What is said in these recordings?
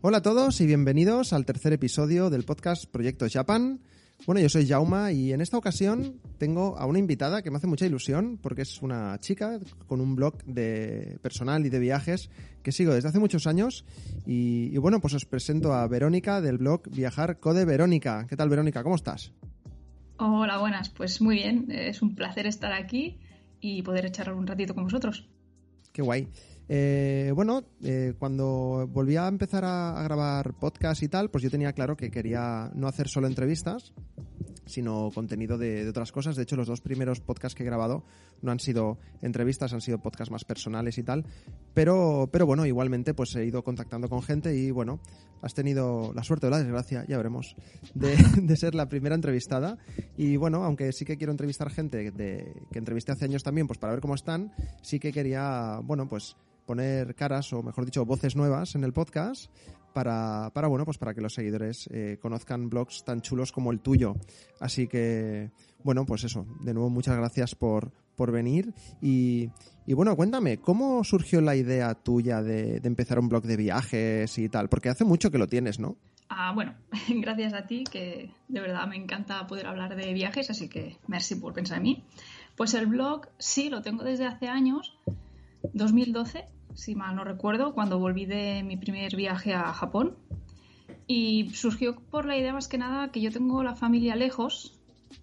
Hola a todos y bienvenidos al tercer episodio del podcast Proyecto Japan. Bueno, yo soy Jauma y en esta ocasión tengo a una invitada que me hace mucha ilusión porque es una chica con un blog de personal y de viajes que sigo desde hace muchos años y, y bueno, pues os presento a Verónica del blog Viajar Code Verónica. ¿Qué tal Verónica? ¿Cómo estás? Hola, buenas. Pues muy bien, es un placer estar aquí y poder echar un ratito con vosotros. Qué guay. Eh, bueno, eh, cuando volví a empezar a, grabar podcast y tal, pues yo tenía claro que quería no hacer solo entrevistas, sino contenido de, otras cosas. De hecho, los dos primeros podcasts que he grabado no han sido entrevistas, han sido podcasts más personales y tal. Pero, pero bueno, igualmente pues he ido contactando con gente y bueno, has tenido la suerte o la desgracia, ya veremos, de, ser la primera entrevistada. Y bueno, aunque sí que quiero entrevistar gente que entrevisté hace años también, pues para ver cómo están, sí que quería, bueno, pues poner caras o mejor dicho voces nuevas en el podcast para, para bueno pues para que los seguidores eh, conozcan blogs tan chulos como el tuyo. Así que bueno pues eso de nuevo muchas gracias por, por venir. Y, y bueno cuéntame cómo surgió la idea tuya de, de, empezar un blog de viajes y tal porque hace mucho que lo tienes no Ah, bueno, gracias a ti, que de verdad me encanta poder hablar de viajes, así que merci por pensar en mí. Pues el blog sí, lo tengo desde hace años, 2012, si mal no recuerdo, cuando volví de mi primer viaje a Japón. Y surgió por la idea más que nada que yo tengo la familia lejos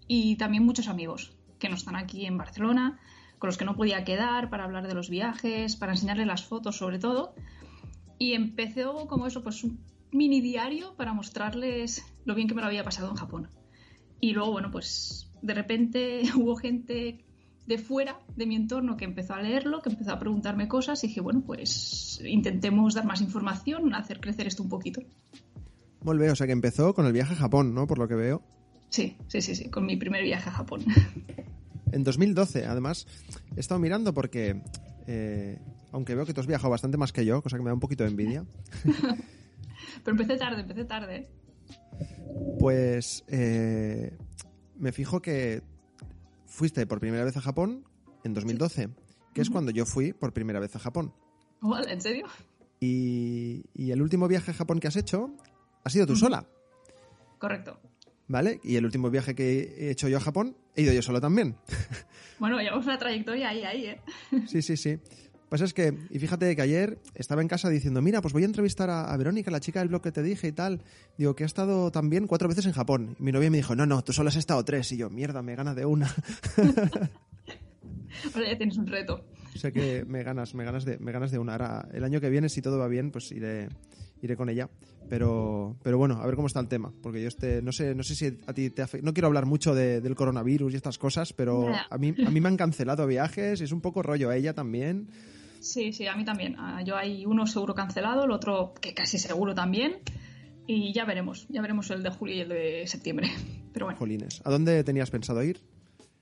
y también muchos amigos que no están aquí en Barcelona, con los que no podía quedar para hablar de los viajes, para enseñarles las fotos sobre todo. Y empezó como eso, pues un mini diario para mostrarles lo bien que me lo había pasado en Japón. Y luego, bueno, pues de repente hubo gente de fuera de mi entorno que empezó a leerlo, que empezó a preguntarme cosas y dije, bueno, pues intentemos dar más información, hacer crecer esto un poquito. Bien, o sea que empezó con el viaje a Japón, ¿no? Por lo que veo. Sí, sí, sí, sí, con mi primer viaje a Japón. En 2012, además, he estado mirando porque, eh, aunque veo que tú has viajado bastante más que yo, cosa que me da un poquito de envidia. Pero empecé tarde, empecé tarde. Pues eh, me fijo que fuiste por primera vez a Japón en 2012, que es cuando yo fui por primera vez a Japón. Vale, ¿En serio? Y, y, el último viaje a Japón que has hecho ha sido tú sola. Correcto. ¿Vale? Y el último viaje que he hecho yo a Japón he ido yo solo también. Bueno, llevamos una trayectoria ahí, ahí, ¿eh? Sí, sí, sí. Pues es que, y fíjate que ayer estaba en casa diciendo, mira, pues voy a entrevistar a, a, Verónica, la chica del blog que te dije y tal. Digo, que ha estado también cuatro veces en Japón. Y mi novia me dijo, no, no, tú solo has estado tres. Y yo, mierda, me gana de una. Ahora ya tienes un reto. O sea que me ganas, me ganas de, me ganas de una. Ahora, el año que viene, si todo va bien, pues iré, iré con ella. Pero, pero bueno, a ver cómo está el tema. Porque yo este, no sé, no sé si a ti te afecta. No quiero hablar mucho de, del coronavirus y estas cosas, pero a mí, a mí me han cancelado viajes, es un poco rollo a ella también. Sí, sí, a mí también. Yo hay uno seguro cancelado, el otro que casi seguro también. Y ya veremos, ya veremos el de julio y el de septiembre. Pero bueno. Jolines. ¿A dónde tenías pensado ir?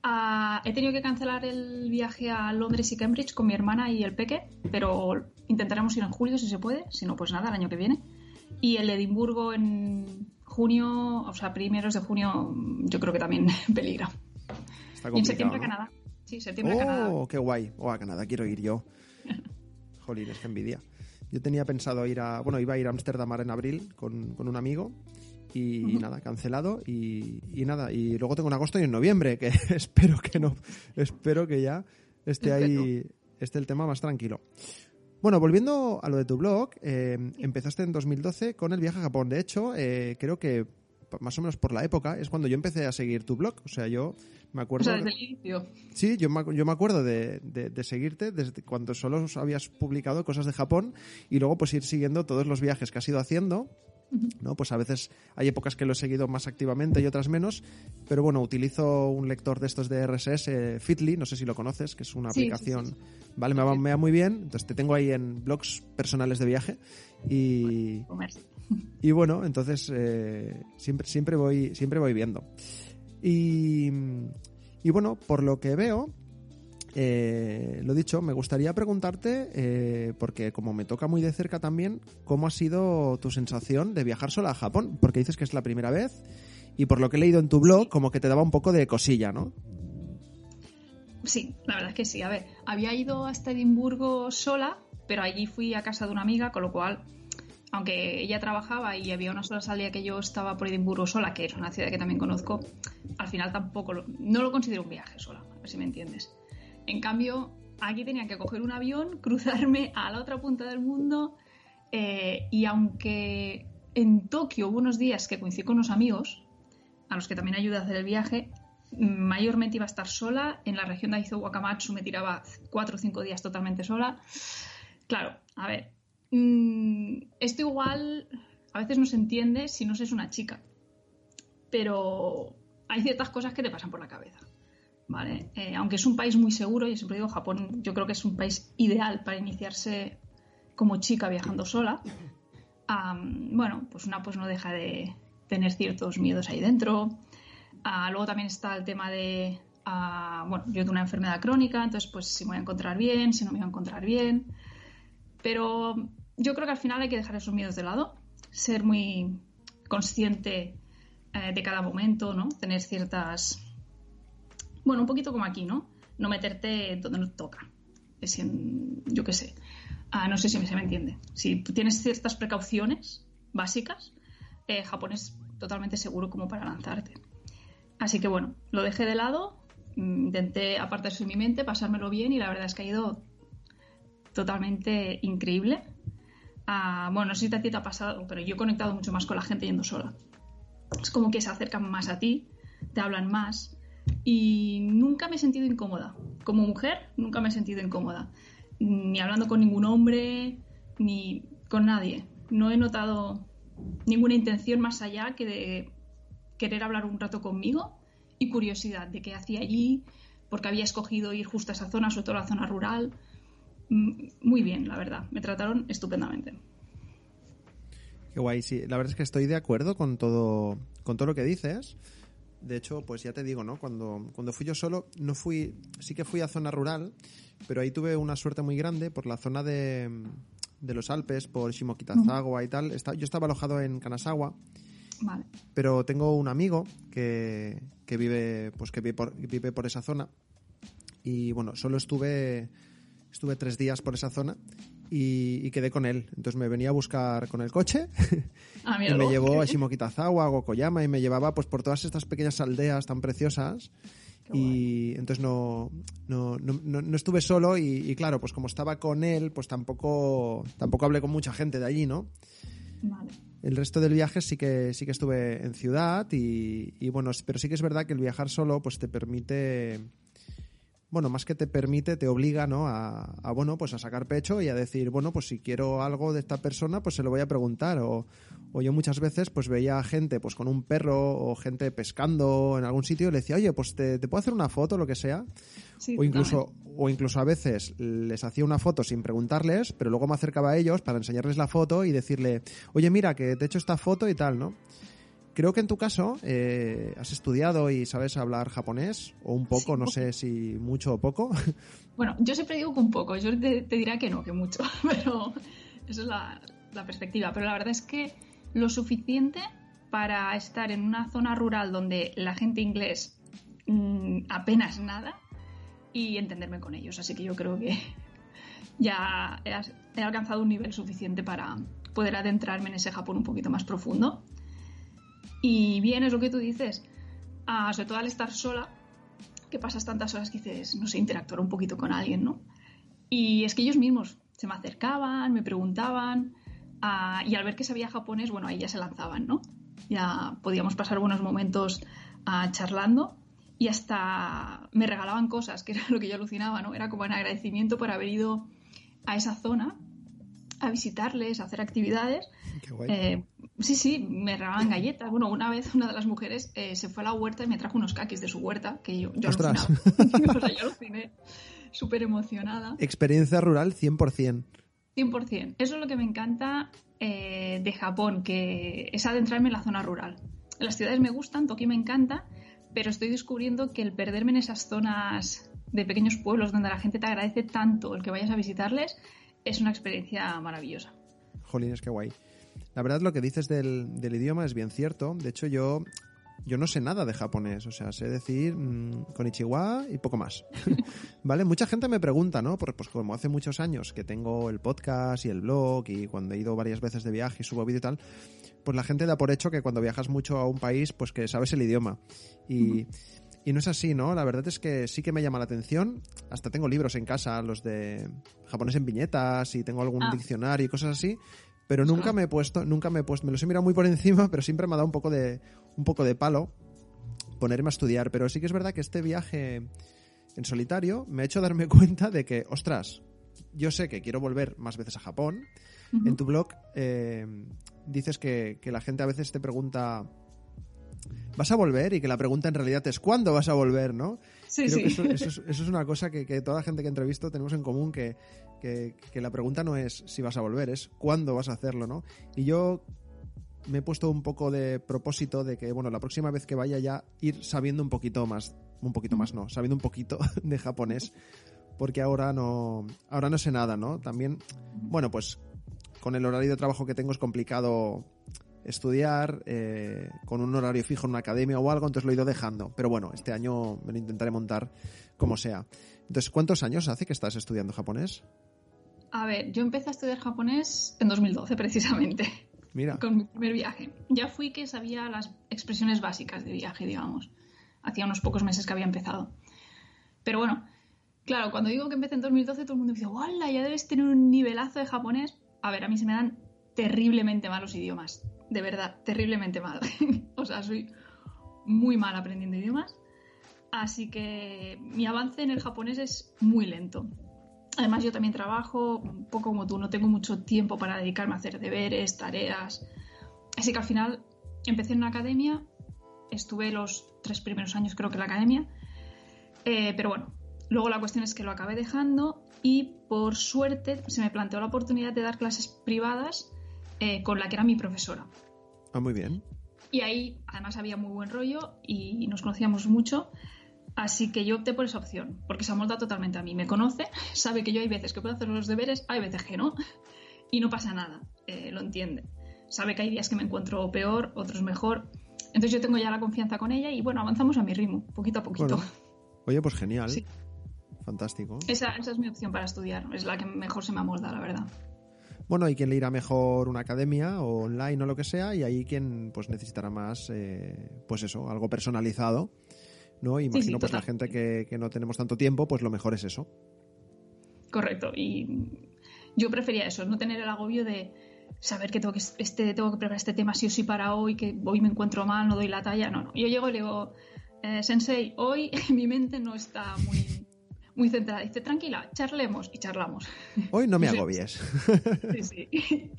Uh, he tenido que cancelar el viaje a Londres y Cambridge con mi hermana y el peque, pero intentaremos ir en julio si se puede, si no, pues nada, el año que viene. Y el Edimburgo en junio, o sea, primeros de junio, yo creo que también peligra. y en septiembre ¿no? a Canadá. Sí, septiembre oh, a Canadá. qué guay. Oh, a Canadá quiero ir yo. Jolines, qué envidia. Yo tenía pensado ir a. Bueno, iba a ir a Ámsterdam en abril con, con, un amigo. Y, uh -huh. nada, cancelado. Y, y, nada, y luego tengo en agosto y en noviembre, que espero que no. Espero que ya esté ahí. Esté el tema más tranquilo. Bueno, volviendo a lo de tu blog, eh, empezaste en 2012 con el viaje a Japón. De hecho, eh, creo que más o menos por la época es cuando yo empecé a seguir tu blog. O sea, yo me acuerdo. O sea, desde el inicio. Sí, yo me, yo me acuerdo de, de, de, seguirte desde cuando solo habías publicado cosas de Japón y luego pues ir siguiendo todos los viajes que has ido haciendo. ¿no? Pues a veces hay épocas que lo he seguido más activamente y otras menos, pero bueno, utilizo un lector de estos de RSS, eh, Fitly, no sé si lo conoces, que es una sí, aplicación, sí, sí, ¿vale? Me va, me va, muy bien, entonces te tengo ahí en blogs personales de viaje y... Y bueno, entonces eh, siempre, siempre, voy, siempre voy viendo. Y, y bueno, por lo que veo, eh, lo dicho, me gustaría preguntarte, eh, porque como me toca muy de cerca también, ¿cómo ha sido tu sensación de viajar sola a Japón? Porque dices que es la primera vez y por lo que he leído en tu blog, como que te daba un poco de cosilla, ¿no? Sí, la verdad es que sí. A ver, había ido hasta Edimburgo sola, pero allí fui a casa de una amiga, con lo cual, aunque ella trabajaba y había unas horas al día que yo estaba por Edimburgo sola, que es una ciudad que también conozco, al final tampoco lo, no lo considero un viaje sola, a ver si me entiendes. En cambio, aquí tenía que coger un avión, cruzarme a la otra punta del mundo eh, y aunque en Tokio hubo unos días que coincidí con unos amigos, a los que también ayudé a hacer el viaje, mayormente iba a estar sola. En la región de Aizu Wakamatsu me tiraba cuatro o cinco días totalmente sola. Claro, a ver, mm, esto igual a veces no se entiende si no se es una chica, pero hay ciertas cosas que te pasan por la cabeza. ¿vale? Eh, aunque es un país muy seguro, y siempre digo Japón, yo creo que es un país ideal para iniciarse como chica viajando sola. bueno, pues una pues no deja de tener ciertos miedos ahí dentro. Ah, luego también está el tema de, ah, bueno, yo tengo una enfermedad crónica, entonces pues si me voy a encontrar bien, si no me voy a encontrar bien. Pero yo creo que al final hay que dejar esos miedos de lado, ser muy consciente eh, de cada momento, ¿no? Tener ciertas bueno, un poquito como aquí, ¿no? No meterte donde no toca. Es en, yo qué sé. Ah, no sé si se me entiende. Si tienes ciertas precauciones básicas, eh, Japón es totalmente seguro como para lanzarte. Así que bueno, lo dejé de lado, mm, intenté apartarse de mi mente, pasármelo bien y la verdad es que ha ido totalmente increíble. Ah, bueno, no sé si a ti te ha pasado, pero yo he conectado mucho más con la gente yendo sola. Es como que se acercan más a ti, te hablan más, y nunca me he sentido incómoda. Como mujer, nunca me he sentido incómoda. Ni hablando con ningún hombre, ni con nadie. No he notado ninguna intención más allá que de querer hablar un rato conmigo y curiosidad de qué hacía allí, porque había escogido ir justo a esa zona, sobre todo la zona rural. Mm, muy bien, la verdad. Me trataron estupendamente. Qué guay, sí. La verdad es que estoy de acuerdo con todo, con todo lo que dices. De hecho, pues ya te digo, ¿no? Cuando, cuando fui yo solo, no fui, sí que fui a zona rural, pero ahí tuve una suerte muy grande por la zona de, de los Alpes, por Shimokitazawa y tal. yo estaba alojado en Kanazawa. Vale. Pero tengo un amigo que, que vive, pues que vive por, vive por esa zona. Y bueno, solo estuve, estuve tres días por esa zona y, quedé con él. Entonces me venía a buscar con el coche ah, y me llevó a Shimokitazawa, a Gokoyama y me llevaba pues por todas estas pequeñas aldeas tan preciosas. y entonces no, no, no, estuve solo y, claro, pues como estaba con él, pues tampoco, tampoco hablé con mucha gente de allí, ¿no? El resto del viaje sí que sí que estuve en ciudad y, y, bueno, pero sí que es verdad que el viajar solo pues te permite bueno, más que te permite, te obliga, ¿no? A, bueno, pues a sacar pecho y a decir, bueno, pues si quiero algo de esta persona, pues se lo voy a preguntar. O, yo muchas veces, pues veía gente, pues con un perro o gente pescando en algún sitio y le decía, oye, pues te, puedo hacer una foto, lo que sea. o incluso, o incluso a veces les hacía una foto sin preguntarles, pero luego me acercaba a ellos para enseñarles la foto y decirle, oye, mira, que te he hecho esta foto y tal, ¿no? Creo que en tu caso eh, has estudiado y sabes hablar japonés, o un poco, no sé si mucho o poco. Bueno, yo siempre digo que un poco, yo te, dirá que no, que mucho, pero esa es la, perspectiva. Pero la verdad es que lo suficiente para estar en una zona rural donde la gente inglés mm, apenas nada y entenderme con ellos. Así que yo creo que ya he alcanzado un nivel suficiente para poder adentrarme en ese Japón un poquito más profundo y bien, es lo que tú dices. Ah, sobre todo al estar sola, que pasas tantas horas que dices, no sé, interactuar un poquito con alguien, ¿no? Y es que ellos mismos se me acercaban, me preguntaban, y al ver que sabía japonés, bueno, ahí ya se lanzaban, ¿no? Ya podíamos pasar buenos momentos charlando y hasta me regalaban cosas, que era lo que yo alucinaba, ¿no? Era como un agradecimiento por haber ido a esa zona a visitarles, a hacer actividades. Eh, sí, sí, me regalaban galletas. Bueno, una vez una de las mujeres eh, se fue a la huerta y me trajo unos caquis de su huerta, que yo, yo alucinaba. o sea, yo aluciné súper emocionada. Experiencia rural 100%. 100%. Eso es lo que me encanta eh, de Japón, que es adentrarme en la zona rural. Las ciudades me gustan, Tokio me encanta, pero estoy descubriendo que el perderme en esas zonas de pequeños pueblos donde la gente te agradece tanto el que vayas a visitarles, es una experiencia maravillosa. Jolines, qué guay. La verdad, lo que dices del, del idioma es bien cierto. De hecho, yo yo no sé nada de japonés, o sea, sé decir con mm, konichiwa y poco más. ¿Vale? Mucha gente me pregunta, ¿no? Pues, pues como hace muchos años que tengo el podcast y el blog y cuando he ido varias veces de viaje y subo vídeo y tal, pues la gente da por hecho que cuando viajas mucho a un país, pues que sabes el idioma. Y, y no es así, ¿no? La verdad es que sí que me llama la atención. Hasta tengo libros en casa, los de japonés en viñetas y tengo algún ah. diccionario y cosas así pero nunca me he puesto, nunca me he puesto, me los he mirado muy por encima, pero siempre me ha dado un poco de, un poco de palo ponerme a estudiar. Pero sí que es verdad que este viaje en solitario me ha hecho darme cuenta de que, ostras, yo sé que quiero volver más veces a Japón. En tu blog eh, dices que, que la gente a veces te pregunta ¿vas a volver? Y que la pregunta en realidad es ¿cuándo vas a volver? ¿no? Sí, sí. eso, es, una cosa que, que, toda la gente que entrevisto tenemos en común, que, que, la pregunta no es si vas a volver, es cuándo vas a hacerlo, ¿no? Y yo me he puesto un poco de propósito de que, bueno, la próxima vez que vaya ya ir sabiendo un poquito más, un poquito más no, sabiendo un poquito de japonés, porque ahora no, ahora no sé nada, ¿no? También, bueno, pues con el horario de trabajo que tengo es complicado estudiar eh, con un horario fijo en una academia o algo, entonces lo he ido dejando. Pero bueno, este año me lo intentaré montar como sea. Entonces, ¿cuántos años hace que estás estudiando japonés? A ver, yo empecé a estudiar japonés en 2012 precisamente. Mira. Con mi primer viaje. Ya fui que sabía las expresiones básicas de viaje, digamos. Hacía unos pocos meses que había empezado. Pero bueno, claro, cuando digo que empecé en 2012, todo el mundo dice, ¡Wala! Ya debes tener un nivelazo de japonés. A ver, a mí se me dan terriblemente mal los idiomas. De verdad, terriblemente mal. o sea, soy muy mal aprendiendo idiomas. Así que mi avance en el japonés es muy lento. Además, yo también trabajo, un poco como tú, no tengo mucho tiempo para dedicarme a hacer deberes, tareas. Así que al final empecé en una academia, estuve los tres primeros años creo que en la academia, eh, pero bueno, luego la cuestión es que lo acabé dejando y por suerte se me planteó la oportunidad de dar clases privadas eh, con la que era mi profesora. Ah, muy bien. Y ahí además había muy buen rollo y nos conocíamos mucho. Así que yo opté por esa opción, porque se amolda totalmente a mí. Me conoce, sabe que yo hay veces que puedo hacer los deberes, hay veces que no, y no pasa nada, eh, lo entiende. Sabe que hay días que me encuentro peor, otros mejor. Entonces yo tengo ya la confianza con ella y bueno, avanzamos a mi ritmo, poquito a poquito. Oye, pues genial. Fantástico. Esa, es mi opción para estudiar, es la que mejor se me amolda, la verdad. Bueno, hay quien le irá mejor una academia o online o lo que sea, y hay quien pues necesitará más, eh, pues eso, algo personalizado ¿no? Imagino pues la gente que, no tenemos tanto tiempo, pues lo mejor es eso. Correcto. Y yo prefería eso, no tener el agobio de saber que tengo que, este, tengo que preparar este tema sí o sí para hoy, que hoy me encuentro mal, no doy la talla. No, no. Yo llego y le digo, eh, Sensei, hoy mi mente no está muy, muy centrada. Dice, tranquila, charlemos y charlamos. Hoy no me agobies. sí, sí.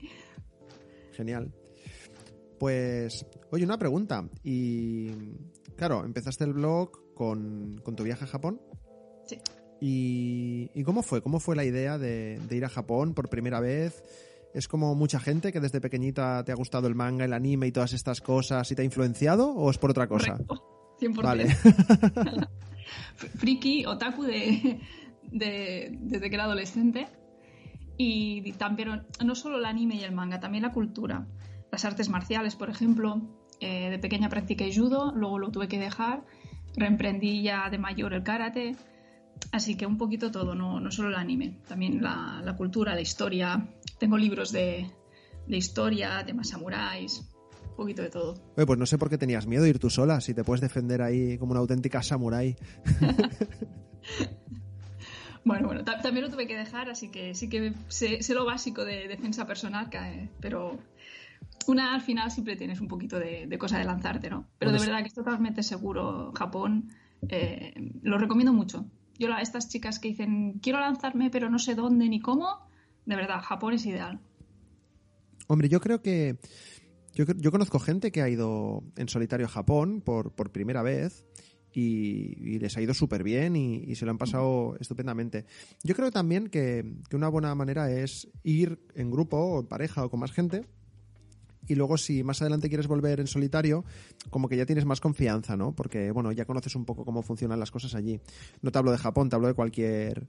Genial. Pues, oye, una pregunta. Y Claro, empezaste el blog con, tu viaje a Japón. Sí. ¿Y, cómo fue? ¿Cómo fue la idea de, ir a Japón por primera vez? ¿Es como mucha gente que desde pequeñita te ha gustado el manga, el anime y todas estas cosas y te ha influenciado? ¿O es por otra cosa? Correcto. 100%. Vale. Friki, otaku de, desde que era adolescente. Y también, no solo el anime y el manga, también la cultura. Las artes marciales, por ejemplo. Eh, de pequeña practiqué judo, luego lo tuve que dejar, reemprendí ya de mayor el karate, así que un poquito todo, no, no solo el anime, también la, cultura, la historia. Tengo libros de, de historia, temas samuráis, un poquito de todo. pues no sé por qué tenías miedo de ir tú sola, si te puedes defender ahí como una auténtica samurái. bueno, bueno, también lo tuve que dejar, así que sí que sé, sé lo básico de defensa personal, pero una al final siempre tienes un poquito de, cosa de lanzarte, ¿no? Pero de verdad que es totalmente seguro Japón. Eh, lo recomiendo mucho. Yo a estas chicas que dicen quiero lanzarme pero no sé dónde ni cómo, de verdad, Japón es ideal. Hombre, yo creo que yo, yo conozco gente que ha ido en solitario a Japón por, por primera vez y, les ha ido súper bien y, se lo han pasado estupendamente. Yo creo también que, que, una buena manera es ir en grupo o en pareja o con más gente y luego si más adelante quieres volver en solitario, como que ya tienes más confianza, ¿no? Porque, bueno, ya conoces un poco cómo funcionan las cosas allí. No te hablo de Japón, te hablo de cualquier,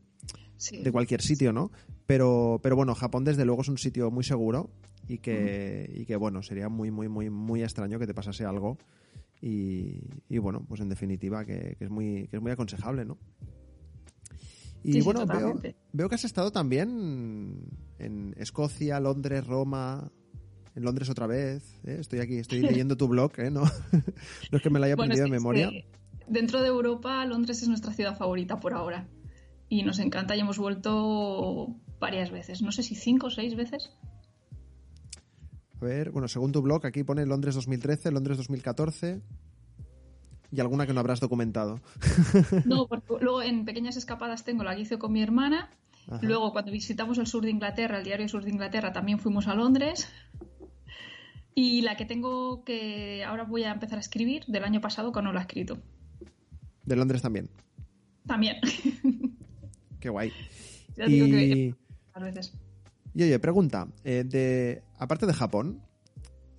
de cualquier sitio, ¿no? Pero, pero bueno, Japón desde luego es un sitio muy seguro y que, y que bueno, sería muy, muy, muy, muy extraño que te pasase algo. Y, y bueno, pues en definitiva que, que, es muy, que es muy aconsejable, ¿no? Y bueno, veo, veo, que has estado también en Escocia, Londres, Roma, en Londres otra vez. ¿eh? Estoy aquí, estoy leyendo tu blog, ¿eh? no, no es que me lo haya aprendido de memoria. dentro de Europa, Londres es nuestra ciudad favorita por ahora. Y nos encanta y hemos vuelto varias veces. No sé si cinco o seis veces. A ver, bueno, según tu blog, aquí pone Londres 2013, Londres 2014 y alguna que no habrás documentado. No, porque luego en pequeñas escapadas tengo la que hice con mi hermana. Luego, cuando visitamos el sur de Inglaterra, el diario Sur de Inglaterra, también fuimos a Londres. Y la que tengo que ahora voy a empezar a escribir del año pasado que no la he escrito. ¿De Londres también? También. Qué guay. Ya digo y... que a veces. Y oye, pregunta, eh, de aparte de Japón,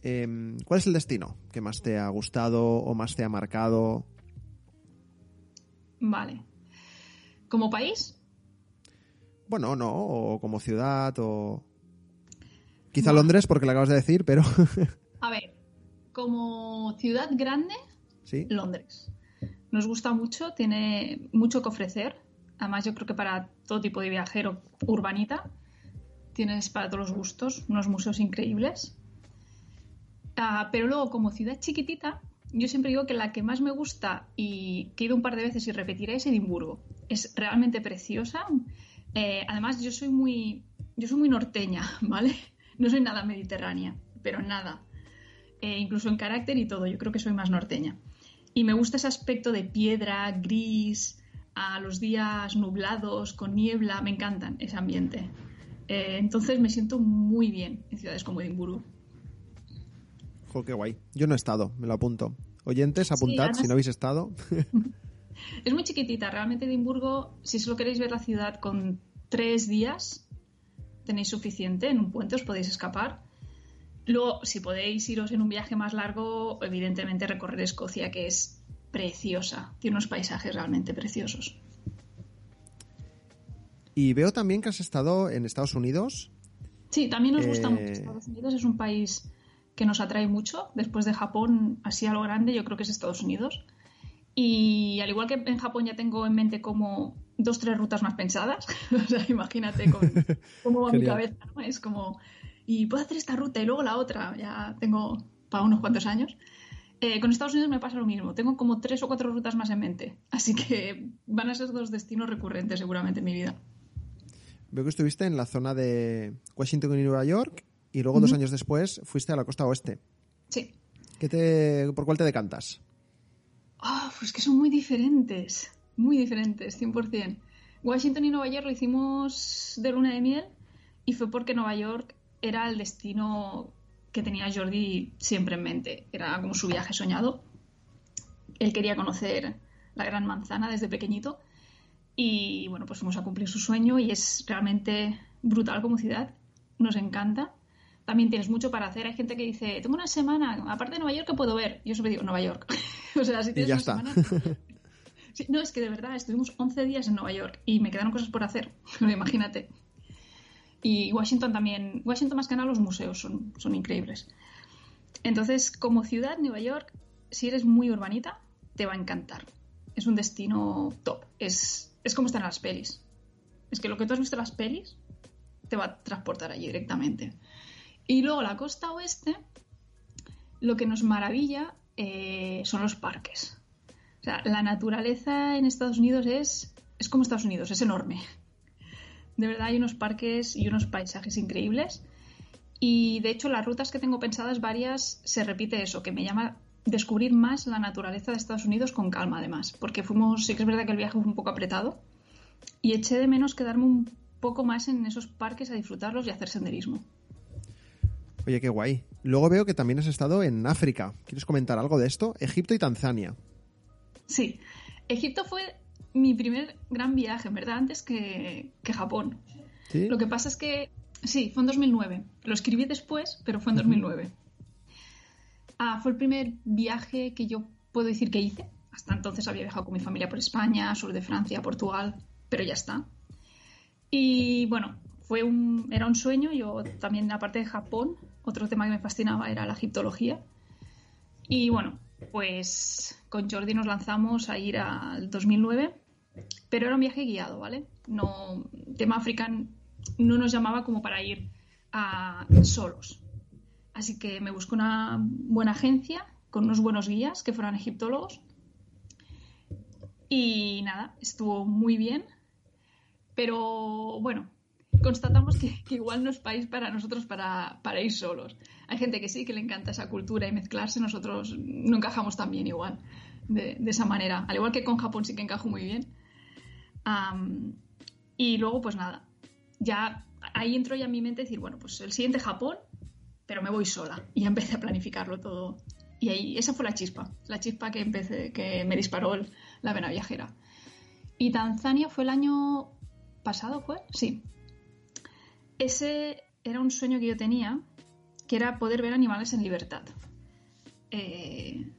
eh, ¿cuál es el destino que más te ha gustado o más te ha marcado? Vale. ¿Como país? Bueno, no, o como ciudad, o... Quizá Londres, porque lo acabas de decir, pero. A ver, como ciudad grande, ¿Sí? Londres. Nos gusta mucho, tiene mucho que ofrecer. Además, yo creo que para todo tipo de viajero urbanita, tienes para todos los gustos, unos museos increíbles. Ah, pero luego, como ciudad chiquitita, yo siempre digo que la que más me gusta y que he ido un par de veces y repetiré es Edimburgo. Es realmente preciosa. Eh, además, yo soy muy, yo soy muy norteña, ¿vale? No soy nada mediterránea, pero nada. Eh, incluso en carácter y todo, yo creo que soy más norteña. Y me gusta ese aspecto de piedra, gris, a los días nublados, con niebla, me encantan ese ambiente. Eh, entonces me siento muy bien en ciudades como Edimburgo. Jo, qué guay. Yo no he estado, me lo apunto. Oyentes, apuntad si no habéis estado. es muy chiquitita, realmente Edimburgo, si solo queréis ver la ciudad con tres días, tenéis suficiente, en un puente os podéis escapar. Luego, si podéis iros en un viaje más largo, evidentemente recorrer Escocia, que es preciosa, tiene unos paisajes realmente preciosos. Y veo también que has estado en Estados Unidos. Sí, también nos gusta mucho. Eh, Estados Unidos es un país que nos atrae mucho. Después de Japón, así a lo grande, yo creo que es Estados Unidos. Y al igual que en Japón ya tengo en mente como dos, tres rutas más pensadas. o sea, imagínate cómo va mi cabeza, ¿no? Es como, y puedo hacer esta ruta y luego la otra, ya tengo para unos cuantos años. Eh, con Estados Unidos me pasa lo mismo, tengo como tres o cuatro rutas más en mente, así que van a ser dos destinos recurrentes seguramente en mi vida. Veo que estuviste en la zona de Washington y Nueva York y luego dos años después fuiste a la costa oeste. Sí. ¿Qué te, ¿Por cuál te decantas? Oh, pues que son muy diferentes muy diferentes, 100%. Washington y Nueva York lo hicimos de luna de miel y fue porque Nueva York era el destino que tenía Jordi siempre en mente. Era como su viaje soñado. Él quería conocer la Gran Manzana desde pequeñito y bueno, pues fuimos a cumplir su sueño y es realmente brutal como ciudad. Nos encanta. También tienes mucho para hacer. Hay gente que dice, tengo una semana, aparte de Nueva York, ¿qué puedo ver? Yo siempre digo, Nueva York. o sea, si tienes una semana, no, es que de verdad estuvimos 11 días en Nueva York y me quedaron cosas por hacer, imagínate. Y Washington también, Washington más que nada los museos son, son increíbles. Entonces, como ciudad, Nueva York, si eres muy urbanita, te va a encantar. Es un destino top. Es, es como están las pelis. Es que lo que tú has visto en las pelis te va a transportar allí directamente. Y luego la costa oeste, lo que nos maravilla eh, son los parques la naturaleza en Estados Unidos es, es como Estados Unidos, es enorme. De verdad hay unos parques y unos paisajes increíbles. Y de hecho las rutas que tengo pensadas varias se repite eso, que me llama descubrir más la naturaleza de Estados Unidos con calma además, porque fuimos, sí que es verdad que el viaje fue un poco apretado y eché de menos quedarme un poco más en esos parques a disfrutarlos y hacer senderismo. Oye, qué guay. Luego veo que también has estado en África. ¿Quieres comentar algo de esto? Egipto y Tanzania. Sí, Egipto fue mi primer gran viaje, en verdad, antes que, Japón. Lo que pasa es que, sí, fue en 2009. Lo escribí después, pero fue en 2009. Ah, fue el primer viaje que yo puedo decir que hice. Hasta entonces había viajado con mi familia por España, sur de Francia, Portugal, pero ya está. Y bueno, fue un, era un sueño. Yo también, aparte de Japón, otro tema que me fascinaba era la egiptología. Y bueno, pues con Jordi nos lanzamos a ir al 2009, pero era un viaje guiado, ¿vale? No, tema africano no nos llamaba como para ir a, solos. Así que me busco una buena agencia con unos buenos guías que fueran egiptólogos. Y nada, estuvo muy bien. Pero bueno, constatamos que, igual no es país para nosotros para, ir solos. Hay gente que sí, que le encanta esa cultura y mezclarse, nosotros no encajamos tan bien igual, de, esa manera. Al igual que con Japón sí que encajo muy bien. y luego, pues nada, ya ahí entró ya en mi mente decir, bueno, pues el siguiente Japón, pero me voy sola. Y ya empecé a planificarlo todo. Y ahí, esa fue la chispa, la chispa que, empecé, que me disparó la vena viajera. Y Tanzania fue el año pasado, ¿fue? Sí, ese era un sueño que yo tenía, que era poder ver animales en libertad. Eh,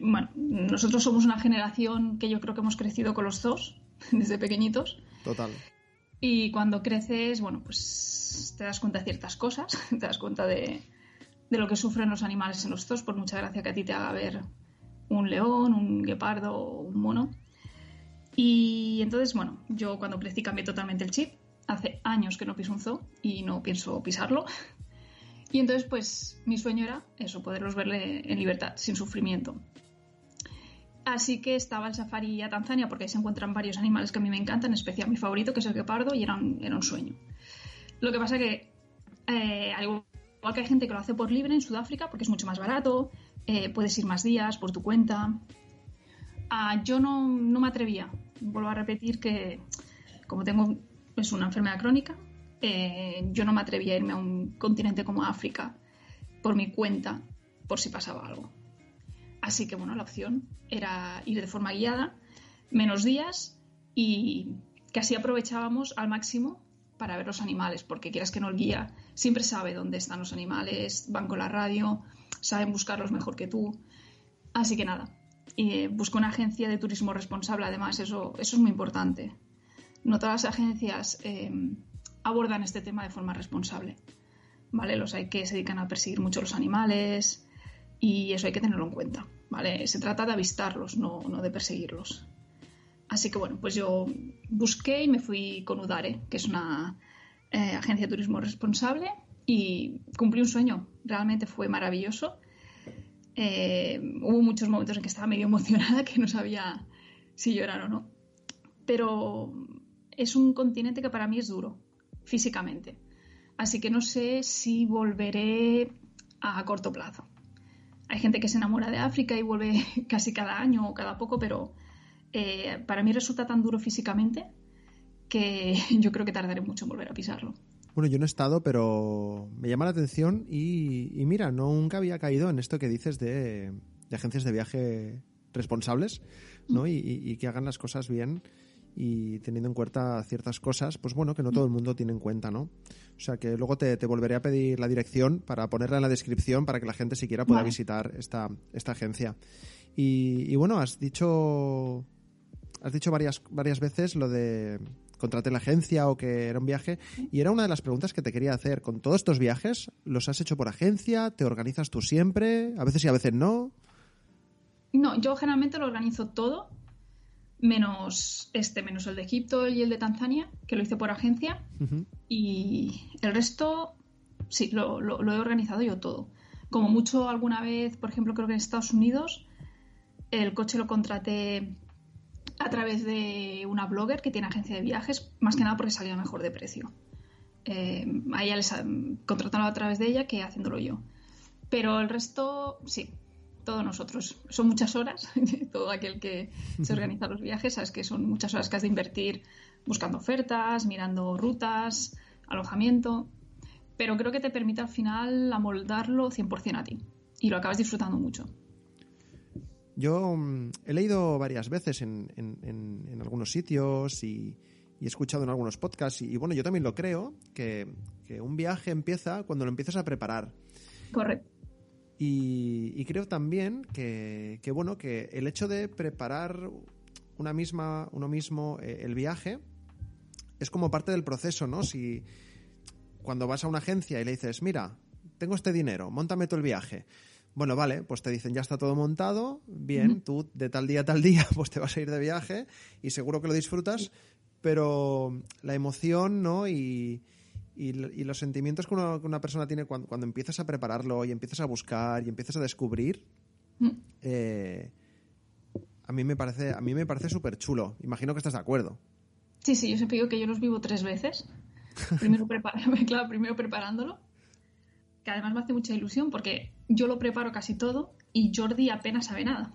bueno, nosotros somos una generación que yo creo que hemos crecido con los zoos desde pequeñitos. Total. Y cuando creces, bueno, pues te das cuenta de ciertas cosas, te das cuenta de, de lo que sufren los animales en los zoos, por mucha gracia que a ti te haga ver un león, un guepardo o un mono. Y entonces, bueno, yo cuando crecí cambié totalmente el chip hace años que no piso un zoo y no pienso pisarlo. Y entonces, pues mi sueño era eso, poderlos verle en libertad, sin sufrimiento. Así que estaba el safari a Tanzania porque ahí se encuentran varios animales que a mí me encantan, en especial mi favorito, que es el guepardo, y era un, era un sueño. Lo que pasa que, eh, al igual que hay gente que lo hace por libre en Sudáfrica, porque es mucho más barato, eh, puedes ir más días por tu cuenta. Ah, yo no, me atrevía. Vuelvo a repetir que, como tengo una enfermedad crónica. Eh, yo no me atrevía a irme a un continente como África por mi cuenta, por si pasaba algo. Así que bueno, la opción era ir de forma guiada, menos días y que así aprovechábamos al máximo para ver los animales, porque quieras que no el guía siempre sabe dónde están los animales, van con la radio, saben buscarlos mejor que tú. Así que nada, y busco una agencia de turismo responsable, además, eso, eso es muy importante no todas las agencias eh, abordan este tema de forma responsable. ¿Vale? Los hay que se dedican a perseguir mucho los animales y eso hay que tenerlo en cuenta. ¿Vale? Se trata de avistarlos, no, de perseguirlos. Así que bueno, pues yo busqué y me fui con Udare, que es una eh, agencia de turismo responsable, y cumplí un sueño. Realmente fue maravilloso. Eh, hubo muchos momentos en que estaba medio emocionada, que no sabía si llorar o no. Pero es un continente que para mí es duro, físicamente. Así que no sé si volveré a corto plazo. Hay gente que se enamora de África y vuelve casi cada año o cada poco, pero eh, para mí resulta tan duro físicamente que yo creo que tardaré mucho en volver a pisarlo. Bueno, yo no he estado, pero me llama la atención y, mira, nunca había caído en esto que dices de, agencias de viaje responsables, ¿no? Mm. y, que hagan las cosas bien y teniendo en cuenta ciertas cosas, pues bueno, que no todo el mundo tiene en cuenta, ¿no? O sea que luego te, volveré a pedir la dirección para ponerla en la descripción para que la gente siquiera pueda visitar esta, esta agencia. Y, bueno, has dicho has dicho varias, varias veces lo de contraté la agencia o que era un viaje y era una de las preguntas que te quería hacer. Con todos estos viajes, ¿los has hecho por agencia? ¿Te organizas tú siempre? ¿A veces y a veces no? No, yo generalmente lo organizo todo menos este, menos el de Egipto y el de Tanzania, que lo hice por agencia. Y el resto, sí, lo, he organizado yo todo. Como mucho alguna vez, por ejemplo, creo que en Estados Unidos, el coche lo contraté a través de una blogger que tiene agencia de viajes, más que nada porque salía mejor de precio. Eh, a ella les contratado a través de ella que haciéndolo yo. Pero el resto, sí, todos nosotros. Son muchas horas, todo aquel que se organiza los viajes, sabes que son muchas horas que has de invertir buscando ofertas, mirando rutas, alojamiento, pero creo que te permite al final amoldarlo 100% a ti y lo acabas disfrutando mucho. Yo mm, he leído varias veces en, algunos sitios y, he escuchado en algunos podcasts y, bueno, yo también lo creo, que, que un viaje empieza cuando lo empiezas a preparar. Correcto Y, creo también que, bueno, que el hecho de preparar una misma, uno mismo eh, el viaje es como parte del proceso, ¿no? Si cuando vas a una agencia y le dices, mira, tengo este dinero, montame todo el viaje. Bueno, vale, pues te dicen, ya está todo montado, bien, tú de tal día a tal día, pues te vas a ir de viaje y seguro que lo disfrutas, pero la emoción, ¿no? Y, y, los sentimientos que una, persona tiene cuando, cuando, empiezas a prepararlo y empiezas a buscar y empiezas a descubrir, mm. eh, a mí me parece, a mí me parece súper chulo. Imagino que estás de acuerdo. Sí, sí, yo siempre digo que yo los vivo tres veces. Primero, claro, primero preparándolo, que además me hace mucha ilusión porque yo lo preparo casi todo y Jordi apenas sabe nada.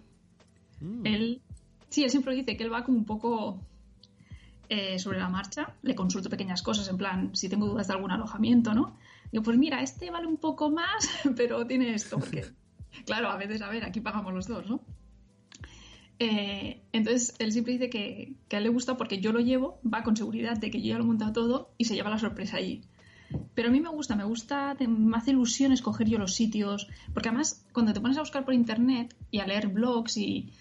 Mm. Él, sí, él siempre dice que él va como un poco eh, sobre la marcha, le consulto pequeñas cosas, en plan, si tengo dudas de algún alojamiento, ¿no? Digo, pues mira, este vale un poco más, pero tiene esto, porque, claro, a veces, a ver, aquí pagamos los dos, ¿no? Eh, entonces, él siempre dice que, a él le gusta porque yo lo llevo, va con seguridad de que yo ya lo he montado todo y se lleva la sorpresa allí. Pero a mí me gusta, me gusta, me hace ilusión escoger yo los sitios, porque además cuando te pones a buscar por internet y a leer blogs y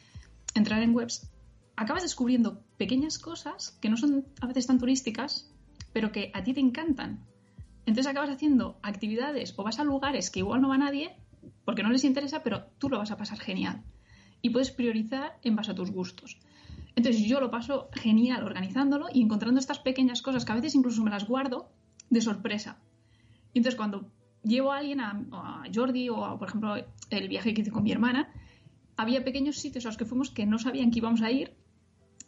entrar en webs, acabas descubriendo pequeñas cosas que no son a veces tan turísticas, pero que a ti te encantan. Entonces acabas haciendo actividades o vas a lugares que igual no va nadie porque no les interesa, pero tú lo vas a pasar genial. Y puedes priorizar en base a tus gustos. Entonces yo lo paso genial organizándolo y encontrando estas pequeñas cosas que a veces incluso me las guardo de sorpresa. Y entonces cuando llevo a alguien, a, a Jordi o por ejemplo el viaje que hice con mi hermana, había pequeños sitios a los que fuimos que no sabían que íbamos a ir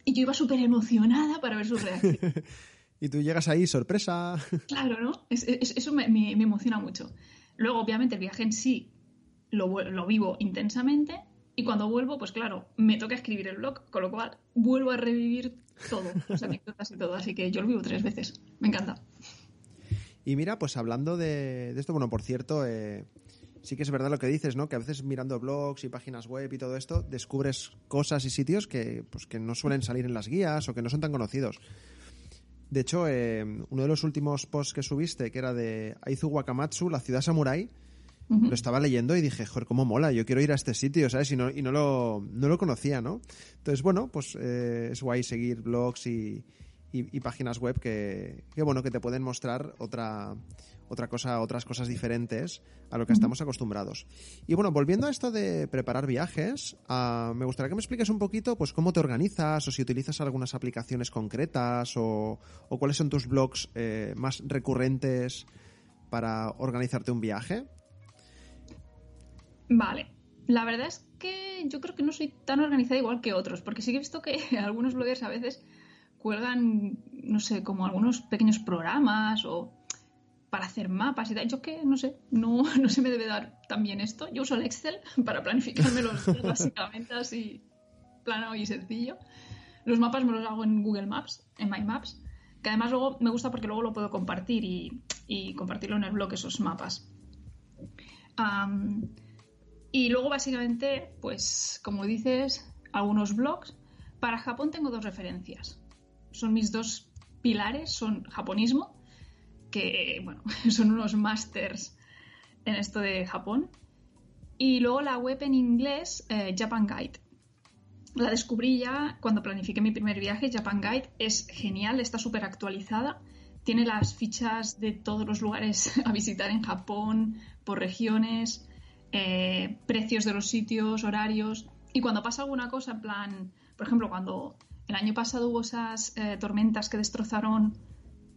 y yo iba súper emocionada para ver su reacción. y tú llegas ahí, sorpresa. claro, ¿no? eso me, emociona mucho. Luego, obviamente, el viaje en sí lo, vivo intensamente y cuando vuelvo, pues claro, me toca escribir el blog, con lo cual vuelvo a revivir todo, las anécdotas y todo. Así que yo lo vivo tres veces. Me encanta. Y mira, pues hablando de, esto, bueno, por cierto, eh, sí que es verdad lo que dices, ¿no? Que a veces mirando blogs y páginas web y todo esto, descubres cosas y sitios que, pues, que no suelen salir en las guías o que no son tan conocidos. De hecho, eh, uno de los últimos posts que subiste, que era de Aizu Wakamatsu, la ciudad samurai, lo estaba leyendo y dije, joder, cómo mola, yo quiero ir a este sitio, ¿sabes? Y no, y no, lo, no lo conocía, ¿no? Entonces, bueno, pues eh, es guay seguir blogs y, y, páginas web que, que, bueno, que te pueden mostrar otra, otra cosa, otras cosas diferentes a lo que estamos acostumbrados. Y bueno, volviendo a esto de preparar viajes, ah, me gustaría que me expliques un poquito pues cómo te organizas o si utilizas algunas aplicaciones concretas o, cuáles son tus blogs eh, más recurrentes para organizarte un viaje. Vale. La verdad es que yo creo que no soy tan organizada igual que otros, porque sí que he visto que algunos bloggers a veces cuelgan, no sé, como algunos pequeños programas o para hacer mapas y tal. Yo que, no sé, no, no se me debe dar tan bien esto. Yo uso el Excel para planificarme los básicamente así plano y sencillo. Los mapas me los hago en Google Maps, en My Maps, que además luego me gusta porque luego lo puedo compartir y, compartirlo en el blog esos mapas. y luego básicamente, pues como dices, algunos blogs. Para Japón tengo dos referencias. Son mis dos pilares, son japonismo que bueno, son unos masters en esto de Japón. Y luego la web en inglés, eh, Japan Guide. La descubrí ya cuando planifiqué mi primer viaje. Japan Guide es genial, está súper actualizada. Tiene las fichas de todos los lugares a visitar en Japón, por regiones, eh, precios de los sitios, horarios. Y cuando pasa alguna cosa, en plan, por ejemplo, cuando el año pasado hubo esas eh, tormentas que destrozaron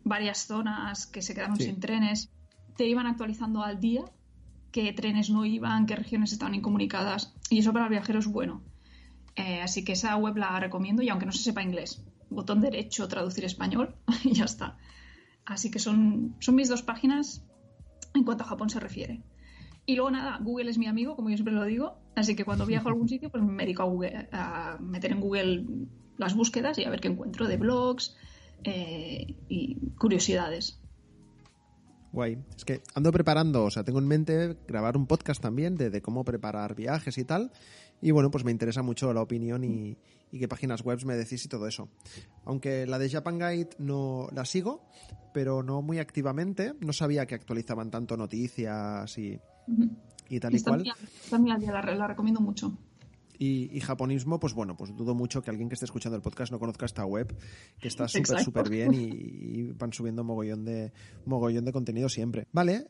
varias zonas que se quedaron sin trenes, te iban actualizando al día qué trenes no iban, qué regiones estaban incomunicadas y eso para el viajero es bueno. Eh, así que esa web la recomiendo y aunque no se sepa inglés, botón derecho, traducir español y ya está. Así que son, son mis dos páginas en cuanto a Japón se refiere. Y luego nada, Google es mi amigo, como yo siempre lo digo, así que cuando viajo a algún sitio, pues me dedico a, Google, a meter en Google las búsquedas y a ver qué encuentro de blogs, eh, y curiosidades. Guay. Es que ando preparando, o sea, tengo en mente grabar un podcast también de, cómo preparar viajes y tal. Y bueno, pues me interesa mucho la opinión y, qué páginas web me decís y todo eso. Aunque la de Japan Guide no la sigo, pero no muy activamente. No sabía que actualizaban tanto noticias y, y tal y cual. día, la, la recomiendo mucho. Y, y japonismo, pues bueno, pues dudo mucho que alguien que esté escuchando el podcast no conozca esta web, que está súper, súper bien y, y van subiendo mogollón de, mogollón de contenido siempre. Vale,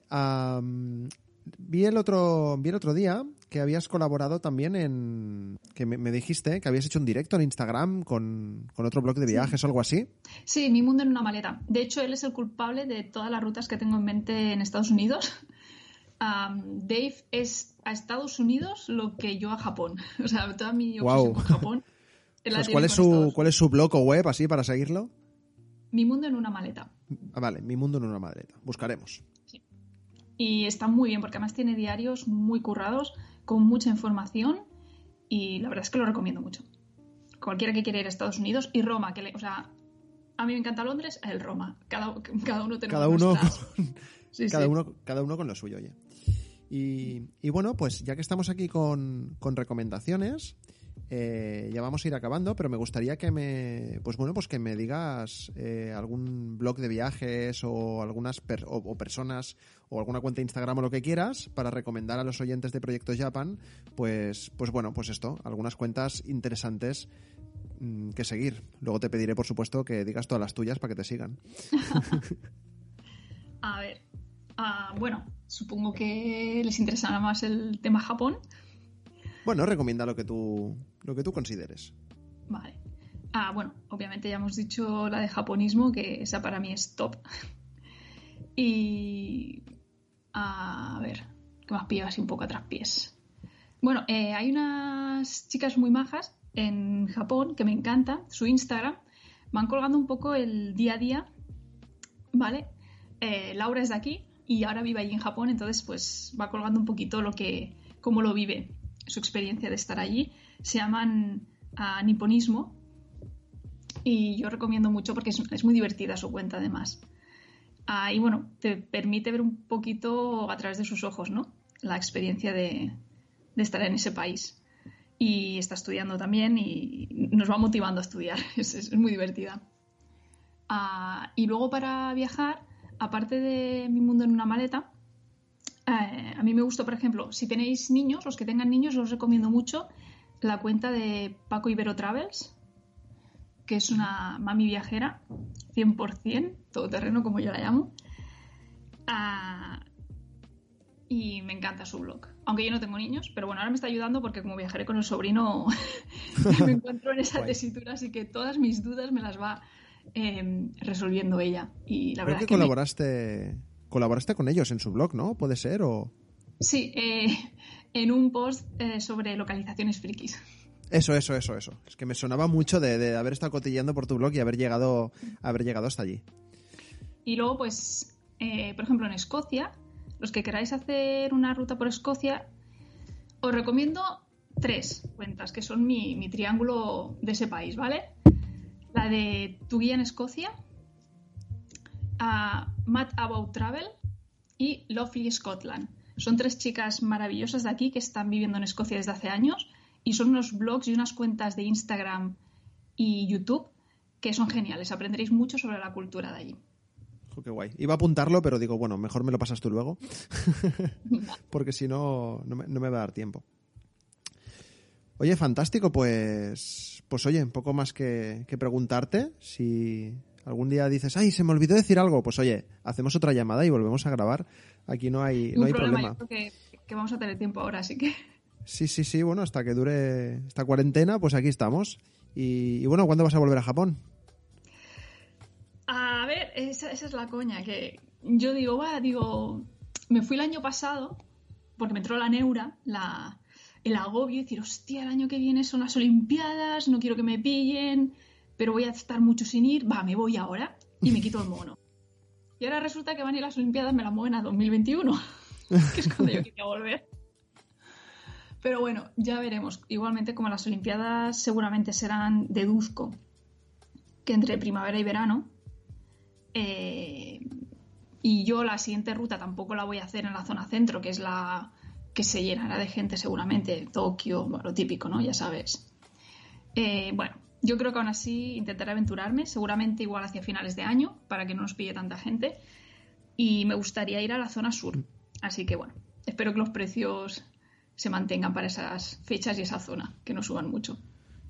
vi, el otro, vi el otro día que habías colaborado también en... que me, me dijiste que habías hecho un directo en Instagram con, con otro blog de viajes o algo así. Sí, mi mundo en una maleta. De hecho, él es el culpable de todas las rutas que tengo en mente en Estados Unidos. Dave es a Estados Unidos lo que yo a Japón. O sea, toda mi obsesión Guau. con Japón. Pues, ¿cuál, es su, ¿Cuál es su blog o web así para seguirlo? Mi mundo en una maleta. Ah, vale, mi mundo en una maleta. Buscaremos. Y está muy bien porque además tiene diarios muy currados, con mucha información y la verdad es que lo recomiendo mucho. Cualquiera que quiera ir a Estados Unidos y Roma, que le, o sea, a mí me encanta Londres, él Roma. Cada, cada uno tenemos Cada uno, nuestras- con, Sí, cada, sí. uno, cada uno con lo suyo, oye. Y, bueno, pues ya que estamos aquí con, recomendaciones, eh, ya vamos a ir acabando, pero me gustaría que me, pues bueno, pues que me digas eh, algún blog de viajes o algunas per- o, o personas o alguna cuenta de Instagram o lo que quieras para recomendar a los oyentes de Proyecto Japan, pues, pues bueno, pues esto, algunas cuentas interesantes mm, que seguir. Luego te pediré, por supuesto, que digas todas las tuyas para que te sigan. A ver, ah, bueno, supongo que les interesará más el tema Japón. Bueno, recomienda lo que tú, lo que tú consideres. Vale. Ah, bueno, obviamente ya hemos dicho la de japonismo, que esa para mí es top. Y. A ver, que me has pillado así un poco a traspiés. Bueno, eh, hay unas chicas muy majas en Japón que me encanta, su Instagram. Van colgando un poco el día a día, ¿vale? Eh, Laura es de aquí y ahora vive allí en Japón, entonces pues va colgando un poquito lo que, cómo lo vive, su experiencia de estar allí. Se llaman ah, Niponismo y yo recomiendo mucho porque es, es muy divertida su cuenta además. Ah, y bueno, te permite ver un poquito a través de sus ojos, ¿no? La experiencia de, de estar en ese país. Y está estudiando también y nos va motivando a estudiar. Es, es muy divertida. Ah, y luego para viajar, aparte de mi mundo en una maleta, eh, a mí me gusta, por ejemplo, si tenéis niños, los que tengan niños, os recomiendo mucho la cuenta de Paco Ibero Travels, que es una mami viajera, 100%, todoterreno como yo la llamo. Ah, y me encanta su blog. Aunque yo no tengo niños, pero bueno, ahora me está ayudando porque como viajaré con el sobrino me encuentro en esa tesitura, así que todas mis dudas me las va eh, resolviendo ella. Y la Creo verdad que me- colaboraste, colaboraste con ellos en su blog, ¿no? Puede ser o... Sí, eh, en un post eh, sobre localizaciones frikis. Eso, eso, eso, eso. Es que me sonaba mucho de, de haber estado cotilleando por tu blog y haber llegado, haber llegado hasta allí. Y luego, pues, eh, por ejemplo, en Escocia, los que queráis hacer una ruta por Escocia, os recomiendo tres cuentas, que son mi, mi triángulo de ese país, ¿vale? La de Tu Guía en Escocia, a Mad About Travel y Lovely Scotland. Son tres chicas maravillosas de aquí que están viviendo en Escocia desde hace años y son unos blogs y unas cuentas de Instagram y YouTube que son geniales. Aprenderéis mucho sobre la cultura de allí. Qué guay. Iba a apuntarlo, pero digo, bueno, mejor me lo pasas tú luego. Porque si no, no me, no me va a dar tiempo. Oye, fantástico, pues. Pues oye, un poco más que, que preguntarte. Si algún día dices, ay, se me olvidó decir algo, pues oye, hacemos otra llamada y volvemos a grabar. Aquí no hay, no hay problema, problema. yo creo que, que vamos a tener tiempo ahora, así que Sí, sí, sí, bueno, hasta que dure esta cuarentena, pues aquí estamos. Y, y bueno, ¿cuándo vas a volver a Japón? A ver, esa, esa es la coña, que yo digo, va, digo, me fui el año pasado, porque me entró la neura, la, el agobio, y decir, hostia, el año que viene son las Olimpiadas, no quiero que me pillen, pero voy a estar mucho sin ir, va, me voy ahora y me quito el mono. Y ahora resulta que van a ir las Olimpiadas, me la mueven a 2021, que es cuando yo quería volver. Pero bueno, ya veremos. Igualmente, como las Olimpiadas seguramente serán deduzco que entre primavera y verano, eh, y yo la siguiente ruta tampoco la voy a hacer en la zona centro, que es la que se llenará de gente seguramente, Tokio, bueno, lo típico, ¿no? Ya sabes. Eh, bueno, yo creo que aún así intentaré aventurarme, seguramente igual hacia finales de año, para que no nos pille tanta gente. Y me gustaría ir a la zona sur. Así que bueno, espero que los precios se mantengan para esas fechas y esa zona, que no suban mucho.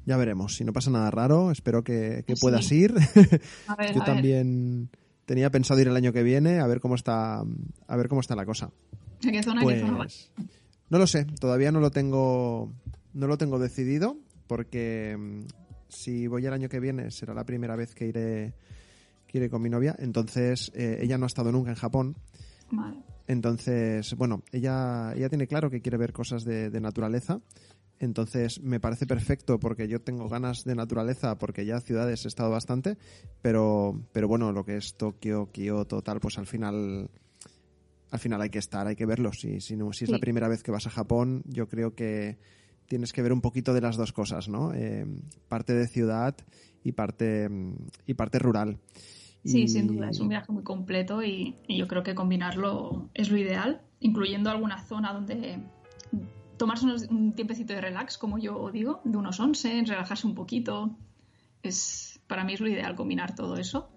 Ya veremos, si no pasa nada raro, espero que, puedas ir. Yo también tenía pensado ir el año que viene a ver cómo está a ver cómo está la cosa. ¿A qué zona, qué zona pues, No lo sé, todavía no lo tengo no lo tengo decidido porque mm, si voy el año que viene será la primera vez que iré, que con mi novia. Entonces, eh, ella no ha estado nunca en Japón. Entonces, bueno, ella, ella tiene claro que quiere ver cosas de, naturaleza. Entonces me parece perfecto porque yo tengo ganas de naturaleza porque ya ciudades he estado bastante, pero, pero bueno, lo que es Tokio, Kioto, tal, pues al final al final hay que estar, hay que verlo. Si, si, si es la primera vez que vas a Japón, yo creo que tienes que ver un poquito de las dos cosas, ¿no? Eh, parte de ciudad y parte, y parte rural. Sí, sin duda, es un viaje muy completo y, yo creo que combinarlo es lo ideal, incluyendo alguna zona donde tomarse un tiempecito de relax, como yo digo, de unos 11, relajarse un poquito. Es, para mí es lo ideal combinar todo eso.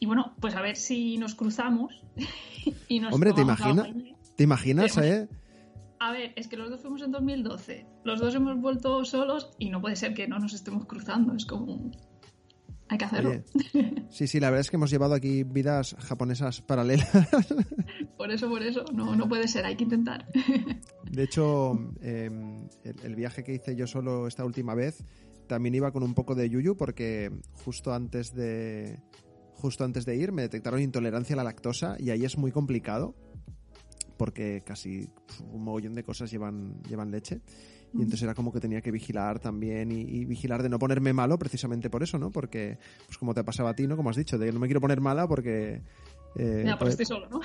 Y bueno, pues a ver si nos cruzamos y nos Hombre, ¿te, imaginas? ¿te imaginas, eh? A ver, es que los dos fuimos en 2012. Los dos hemos vuelto solos y no puede ser que no nos estemos cruzando. Es como. Hay que hacerlo. sí, sí, la verdad es que hemos llevado aquí vidas japonesas paralelas. por eso, por eso. No, no puede ser, hay que intentar. de hecho, em, el, viaje que hice yo solo esta última vez también iba con un poco de yuyu porque justo antes de. Justo antes de ir me detectaron intolerancia a la lactosa y ahí es muy complicado porque casi un mogollón de cosas llevan, llevan leche. Y entonces era como que tenía que vigilar también y, vigilar de no ponerme malo precisamente por eso, ¿no? Porque, pues como te pasaba a ti, ¿no? Como has dicho, de no me quiero poner mala porque... Eh, pues estoy solo, ¿no?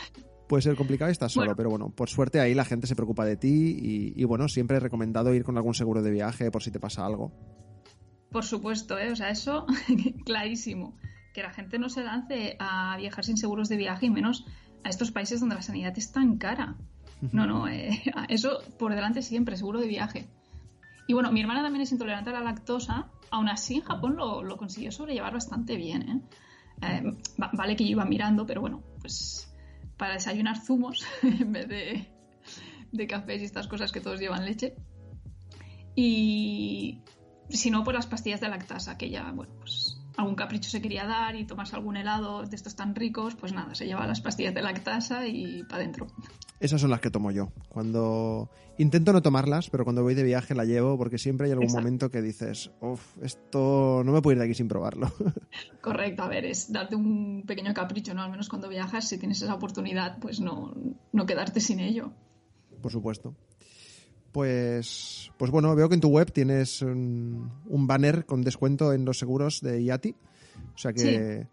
Puede ser complicado y estás solo, pero bueno, por suerte ahí la gente se preocupa de ti y, y, bueno, siempre he recomendado ir con algún seguro de viaje por si te pasa algo. Por supuesto, ¿eh? O sea, eso clarísimo. Que la gente no se lance a viajar sin seguros de viaje y menos a estos países donde la sanidad es tan cara. No, no, eh, eso por delante siempre, seguro de viaje. Y bueno, mi hermana también es intolerante a la lactosa, aún así en Japón lo, lo consiguió sobrellevar bastante bien. ¿eh? Eh, vale que yo iba mirando, pero bueno, pues para desayunar zumos en vez de, de cafés y estas cosas que todos llevan leche. Y si no, pues las pastillas de lactasa, que ya, bueno, pues algún capricho se quería dar y tomarse algún helado de estos tan ricos, pues nada, se lleva las pastillas de lactasa y para adentro. Esas son las que tomo yo. Cuando intento no tomarlas, pero cuando voy de viaje la llevo porque siempre hay algún momento que dices, uff, esto no me puedo ir de aquí sin probarlo. Correcto, a ver, es darte un pequeño capricho, ¿no? Al menos cuando viajas, si tienes esa oportunidad, pues no, no quedarte sin ello. Por supuesto. Pues, pues bueno, veo que en tu web tienes un, banner con descuento en los seguros de IATI. O sea que,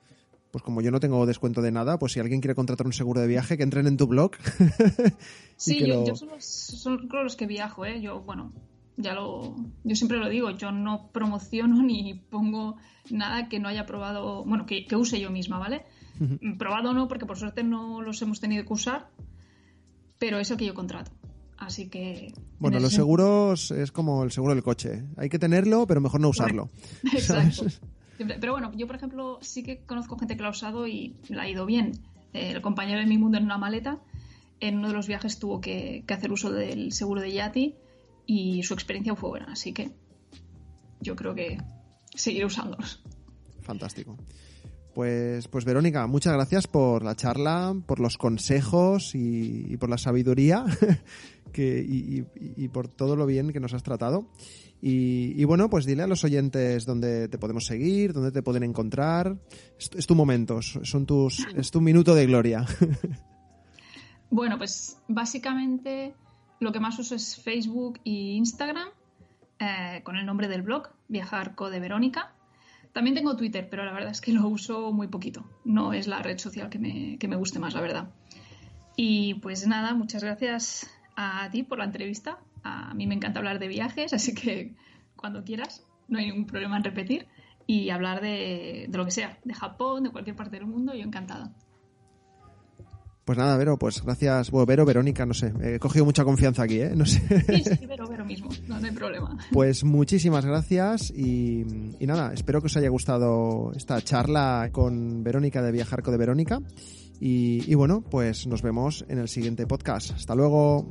pues como yo no tengo descuento de nada, pues si alguien quiere contratar un seguro de viaje, que entren en tu blog. sí, yo, son, los, que viajo, ¿eh? Yo, bueno, ya lo, yo siempre lo digo, yo no promociono ni pongo nada que no haya probado, bueno, que, use yo misma, ¿vale? Probado no, porque por suerte no los hemos tenido que usar, pero eso que yo contrato. Así que. Bueno, los seguros es como el seguro del coche. Hay que tenerlo, pero mejor no usarlo. Exacto. Pero bueno, yo por ejemplo sí que conozco gente que lo ha usado y le ha ido bien. El compañero de mi mundo en una maleta, en uno de los viajes tuvo que, hacer uso del seguro de Yati y su experiencia fue buena. Así que yo creo que seguiré usándolos. Fantástico. Pues, pues Verónica, muchas gracias por la charla, por los consejos y, por la sabiduría y, por todo lo bien que nos has tratado. Y, bueno, pues dile a los oyentes dónde te podemos seguir, dónde te pueden encontrar. Es, tu momento, son tus, es tu minuto de gloria. Bueno, pues básicamente lo que más uso es Facebook e Instagram, eh, con el nombre del blog, Viajar de Verónica. También tengo Twitter, pero la verdad es que lo uso muy poquito. No es la red social que me, que me guste más, la verdad. Y pues nada, muchas gracias a ti por la entrevista. A mí me encanta hablar de viajes, así que cuando quieras, no hay ningún problema en repetir y hablar de, de lo que sea, de Japón, de cualquier parte del mundo, yo encantada. Pues nada, Vero, pues gracias. Bueno, Vero, Verónica, no sé. He cogido mucha confianza aquí, ¿eh? No sé. Sí, sí, Vero, Vero mismo. No, hay problema. Pues muchísimas gracias y, nada, espero que os haya gustado esta charla con Verónica de Viajarco de Verónica. Y, bueno, pues nos vemos en el siguiente podcast. Hasta luego.